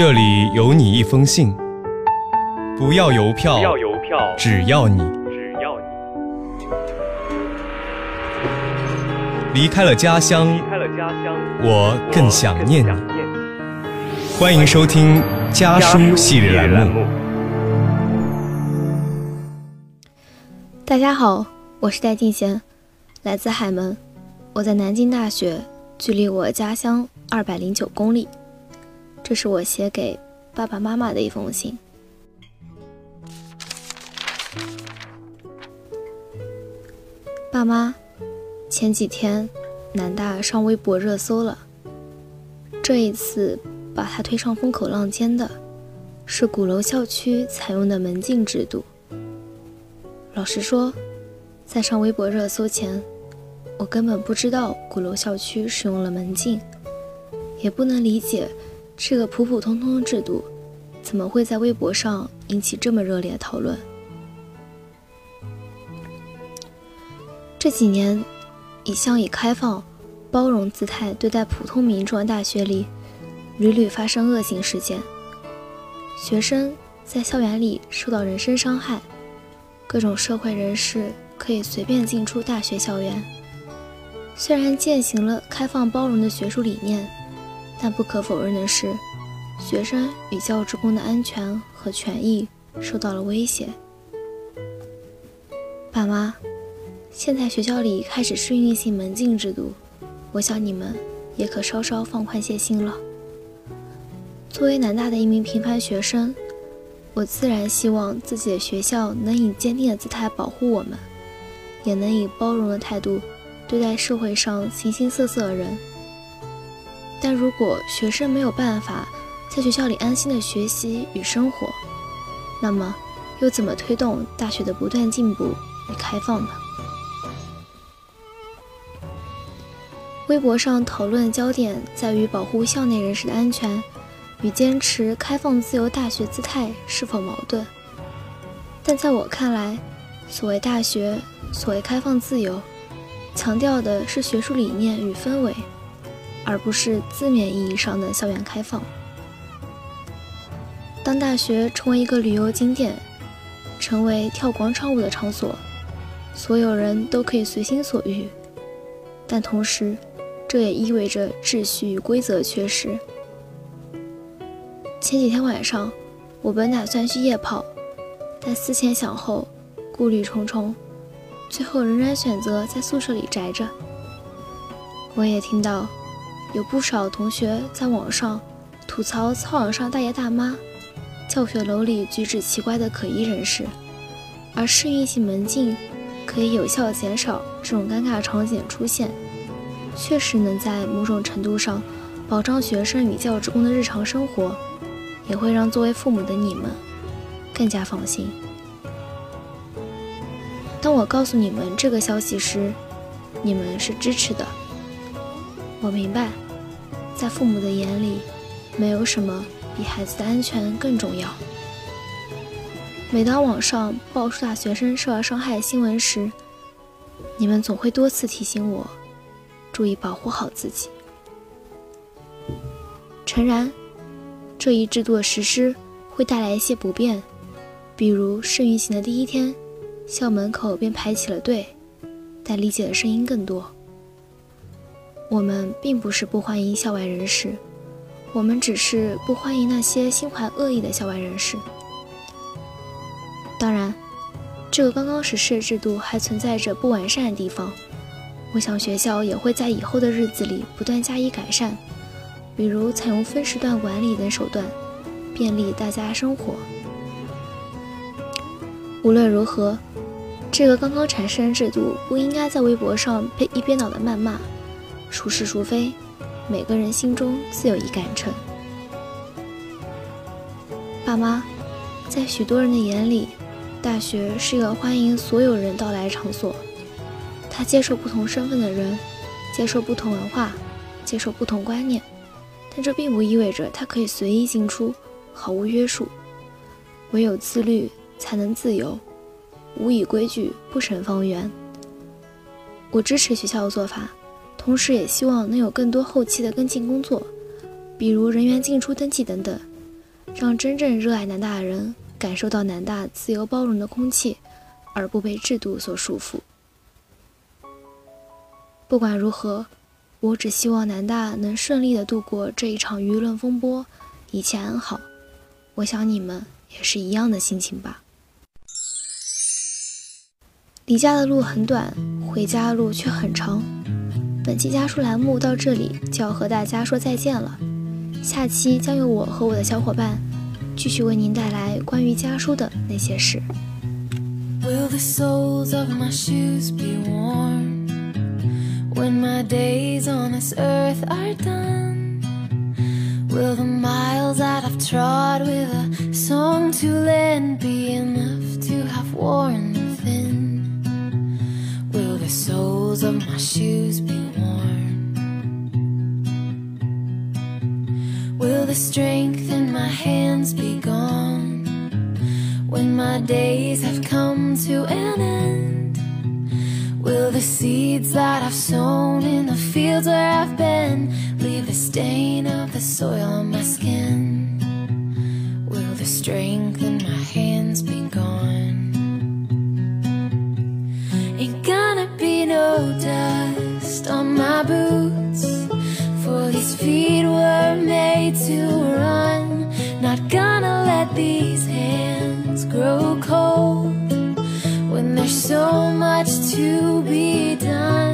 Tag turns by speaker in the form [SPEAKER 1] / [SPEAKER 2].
[SPEAKER 1] 这里有你一封信，不要邮票，
[SPEAKER 2] 不要邮票，
[SPEAKER 1] 只要你
[SPEAKER 2] 只要你
[SPEAKER 1] 离开了家乡，
[SPEAKER 2] 离开了家乡，
[SPEAKER 1] 我更想念你。
[SPEAKER 2] 我更想念你。
[SPEAKER 1] 欢迎收听家书系列栏目。
[SPEAKER 3] 大家好，我是戴静贤，来自海门，我在南京大学，距离我家乡二百零九公里。这是我写给爸爸妈妈的一封信。爸妈，前几天南大上微博热搜了，这一次把他推上风口浪尖的，是鼓楼校区采用的门禁制度。老实说，在上微博热搜前，我根本不知道鼓楼校区使用了门禁，也不能理解这个普普通通的制度怎么会在微博上引起这么热烈的讨论。这几年，一向以开放、包容姿态对待普通民众的大学里，屡屡发生恶性事件，学生在校园里受到人身伤害。各种社会人士可以随便进出大学校园。虽然践行了开放包容的学术理念，但不可否认的是，学生与教职工的安全和权益受到了威胁。爸妈，现在学校里开始试运行门禁制度，我想你们也可稍稍放宽些心了。作为南大的一名平凡学生。我自然希望自己的学校能以坚定的姿态保护我们，也能以包容的态度对待社会上形形色色的人。但如果学生没有办法在学校里安心的学习与生活，那么又怎么推动大学的不断进步与开放呢？微博上讨论的焦点在于保护校内人士的安全。与坚持开放自由大学姿态是否矛盾？但在我看来，所谓大学，所谓开放自由，强调的是学术理念与氛围，而不是字面意义上的校园开放。当大学成为一个旅游景点，成为跳广场舞的场所，所有人都可以随心所欲，但同时，这也意味着秩序与规则缺失。前几天晚上，我本打算去夜跑，但思前想后，顾虑重重，最后仍然选择在宿舍里宅着。我也听到有不少同学在网上吐槽操场上大爷大妈、教学楼里举止奇怪的可疑人士，而适应性门禁可以有效减少这种尴尬场景出现，确实能在某种程度上保障学生与教职工的日常生活。也会让作为父母的你们更加放心。当我告诉你们这个消息时，你们是支持的。我明白，在父母的眼里，没有什么比孩子的安全更重要。每当网上爆出大学生受到伤害新闻时，你们总会多次提醒我，注意保护好自己。诚然。这一制度的实施会带来一些不便，比如试运行的第一天，校门口便排起了队，但理解的声音更多。我们并不是不欢迎校外人士，我们只是不欢迎那些心怀恶意的校外人士。当然，这个刚刚实施的制度还存在着不完善的地方，我想学校也会在以后的日子里不断加以改善。比如采用分时段管理等手段，便利大家生活。无论如何，这个刚刚产生的制度不应该在微博上被一边倒的谩骂。孰是孰非，每个人心中自有一杆秤。爸妈，在许多人的眼里，大学是一个欢迎所有人到来的场所。他接受不同身份的人，接受不同文化，接受不同观念。但这并不意味着他可以随意进出，毫无约束。唯有自律，才能自由。无以规矩，不成方圆。我支持学校的做法，同时也希望能有更多后期的跟进工作，比如人员进出登记等等，
[SPEAKER 4] 让真正热爱南大的人感受到南大自由包容的空气，而不被制度所束缚。不管如何，我只希望南大能顺利的度过这一场舆论风波，一切安好。我想你们也是一样的心情吧。离家的路很短，回家的路却很长。本期家书栏目到这里就要和大家说再见了，下期将由我和我的小伙伴继续为您带来关于家书的那些事。Will the soles of my shoes be warm when my days on this earth are done? Will the miles that I've trod with a song to lend be enough to have worn them thin? Will the soles of my shoes be the strength in my hands be gone? when my days have come to an end? Will the seeds that I've sown in the fields where I've been leave a stain of the soil on my skin? Will the strength in my hands be grow cold when there's so much to be done.